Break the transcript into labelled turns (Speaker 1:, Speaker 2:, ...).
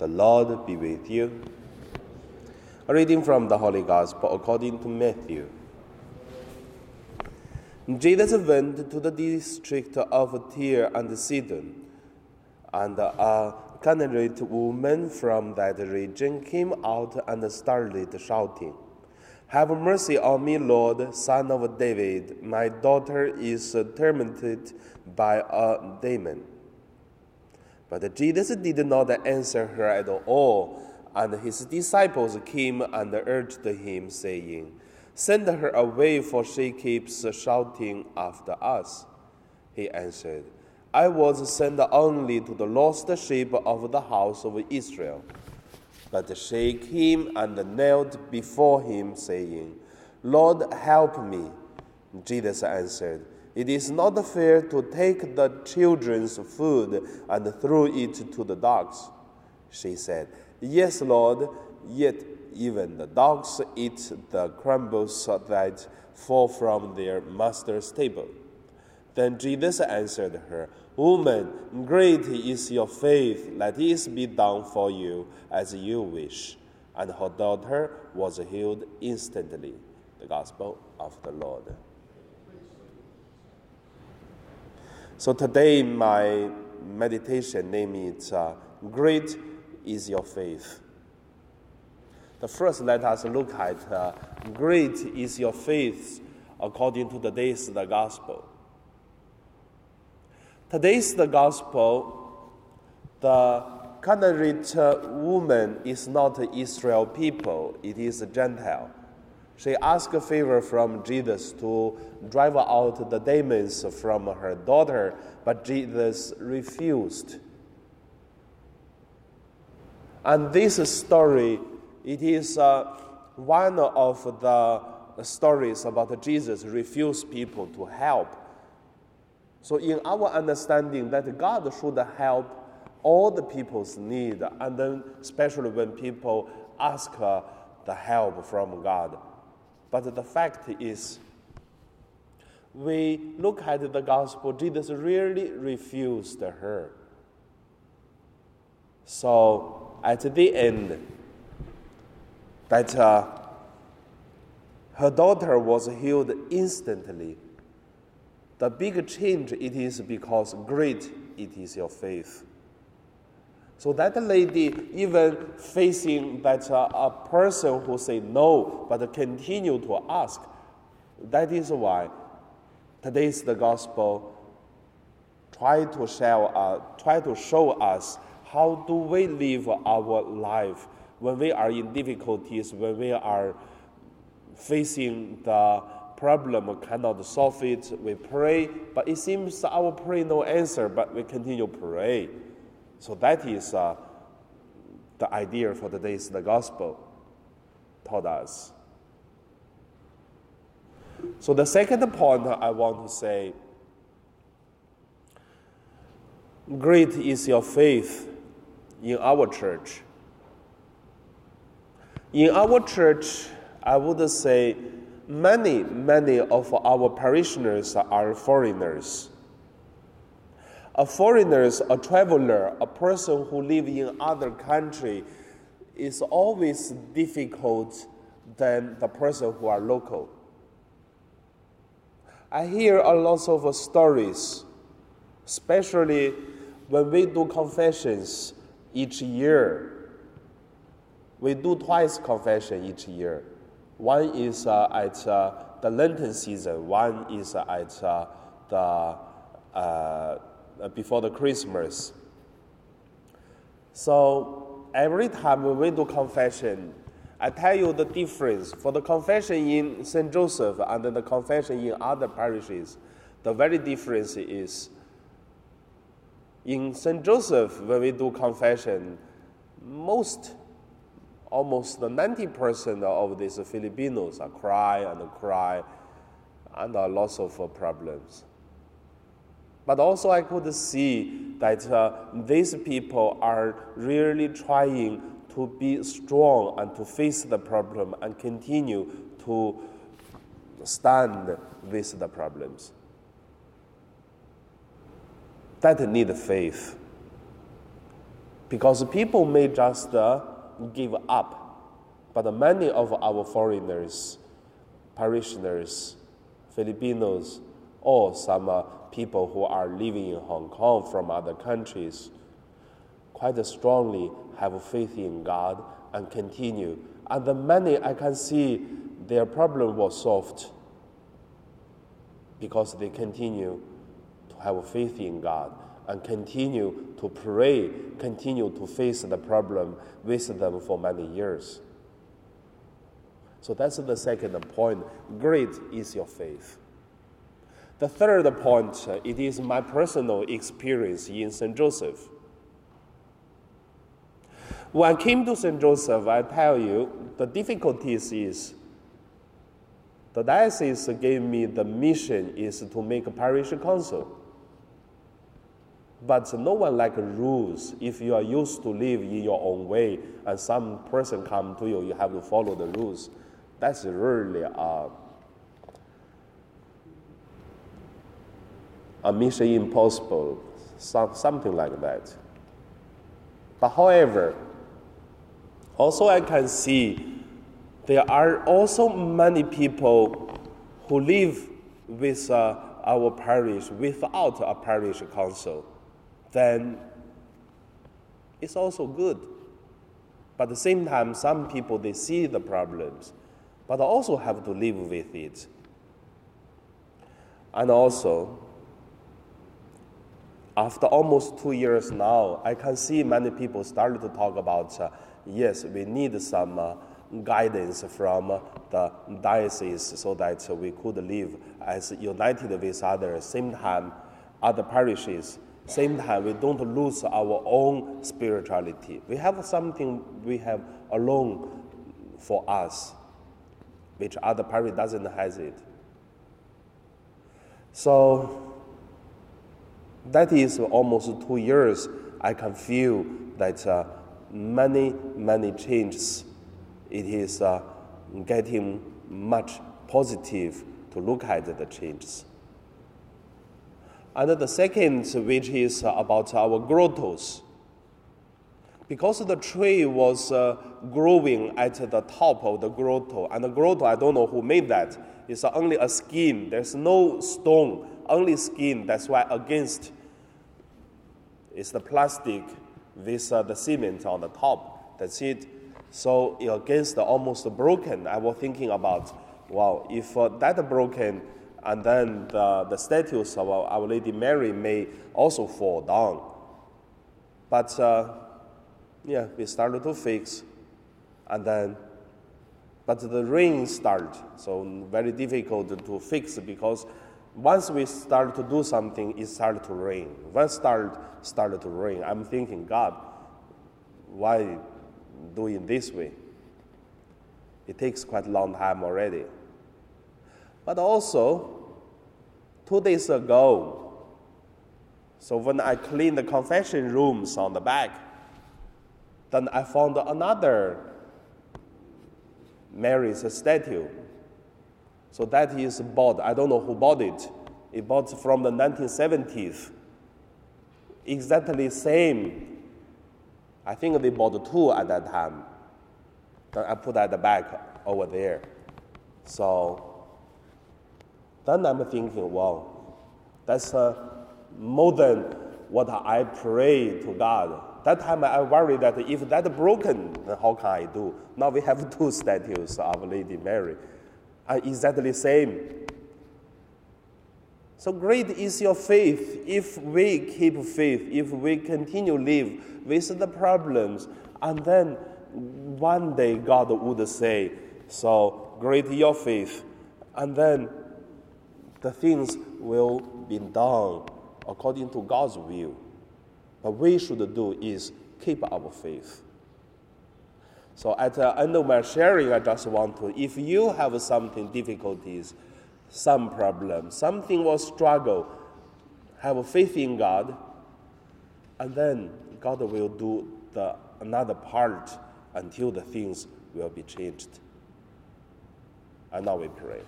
Speaker 1: The Lord be with you. A reading from the Holy Gospel according to Matthew. Jesus went to the district of Tyre and Sidon, and a Canaanite woman from that region came out and started shouting, Have mercy on me, Lord, son of David. My daughter is tormented by a demon. But Jesus did not answer her at all, and his disciples came and urged him, saying, Send her away, for she keeps shouting after us. He answered, I was sent only to the lost sheep of the house of Israel. But she came and knelt before him, saying, Lord, help me. Jesus answered, it is not fair to take the children's food and throw it to the dogs. She said, Yes, Lord, yet even the dogs eat the crumbs that fall from their master's table. Then Jesus answered her, Woman, great is your faith. Let it be done for you as you wish. And her daughter was healed instantly. The Gospel of the Lord. So today, my meditation name is uh, Great is Your Faith. The first, let us look at uh, Great is Your Faith according to today's the Gospel. Today's the Gospel, the Canaanite woman is not Israel people, it is a Gentile. She asked a favor from Jesus to drive out the demons from her daughter, but Jesus refused. And this story, it is uh, one of the stories about Jesus refuse people to help. So, in our understanding, that God should help all the people's need, and then especially when people ask uh, the help from God. But the fact is, we look at the gospel, Jesus really refused her. So at the end, that uh, her daughter was healed instantly. The big change it is because great it is your faith. So that lady, even facing that uh, a person who say no, but continue to ask, that is why today's the gospel try to show, uh, try to show us how do we live our life when we are in difficulties, when we are facing the problem, cannot solve it, we pray, but it seems our prayer no answer, but we continue pray. So that is uh, the idea for today's the gospel taught us. So the second point I want to say, great is your faith in our church. In our church, I would say many, many of our parishioners are foreigners a foreigner, a traveler, a person who lives in other country is always difficult than the person who are local. I hear a lot of stories, especially when we do confessions each year. We do twice confession each year. One is uh, at uh, the Lenten season, one is at uh, the uh, uh, Uh, before the Christmas. So every time when we do confession, I tell you the difference for the confession in St. Joseph and the confession in other parishes. The very difference is in St. Joseph, when we do confession, most, almost 90% of these Filipinos are cry and cry and are lots of problems. But also, I could see that uh, these people are really trying to be strong and to face the problem and continue to stand with the problems. That need faith. Because people may just uh, give up, but many of our foreigners, parishioners, Filipinos, or some uh, people who are living in Hong Kong from other countries, quite strongly have faith in God and continue. And the many I can see their problem was solved because they continue to have faith in God and continue to pray, continue to face the problem with them for many years. So that's the second point. Great is your faith. The third point, it is my personal experience in St. Joseph. When I came to St. Joseph, I tell you, the difficulties is the diocese gave me the mission is to make a parish council. But no one like rules. If you are used to live in your own way and some person come to you, you have to follow the rules. That's really a, a mission impossible, some, something like that. But however, also I can see there are also many people who live with uh, our parish without a parish council then it's also good. But at the same time, some people they see the problems, but also have to live with it. And also, after almost two years now, I can see many people started to talk about uh, yes, we need some uh, guidance from the diocese so that we could live as united with others. Same time, other parishes same time, we don't lose our own spirituality. We have something we have alone for us, which other parish doesn't has it. So that is almost two years. I can feel that uh, many many changes. It is uh, getting much positive to look at the changes. And the second, which is about our grottos. Because the tree was uh, growing at the top of the grotto, and the grotto, I don't know who made that. It's only a scheme, There's no stone, only skin. That's why against it's the plastic with uh, the cement on the top. That's it. So against almost broken, I was thinking about, wow, if uh, that broken, and then the, the statues of Our Lady Mary may also fall down. But uh, yeah, we started to fix, and then, but the rain started, so very difficult to fix because once we start to do something, it started to rain. Once start started to rain, I'm thinking, God, why doing this way? It takes quite a long time already. But also, two days ago, so when I cleaned the confession rooms on the back, then I found another Mary's statue. So that is bought. I don't know who bought it. It bought from the 1970s. Exactly same. I think they bought two at that time. Then I put at the back over there. So then I'm thinking, wow, that's uh, more than what I pray to God. That time I worry that if that broken, then how can I do? Now we have two statues of Lady Mary, are exactly same. So great is your faith if we keep faith, if we continue to live with the problems, and then one day God would say, "So great your faith," and then the things will be done according to God's will. What we should do is keep our faith. So at the end of my sharing, I just want to, if you have something difficulties, some problem, something will struggle, have faith in God, and then God will do the another part until the things will be changed. And now we pray.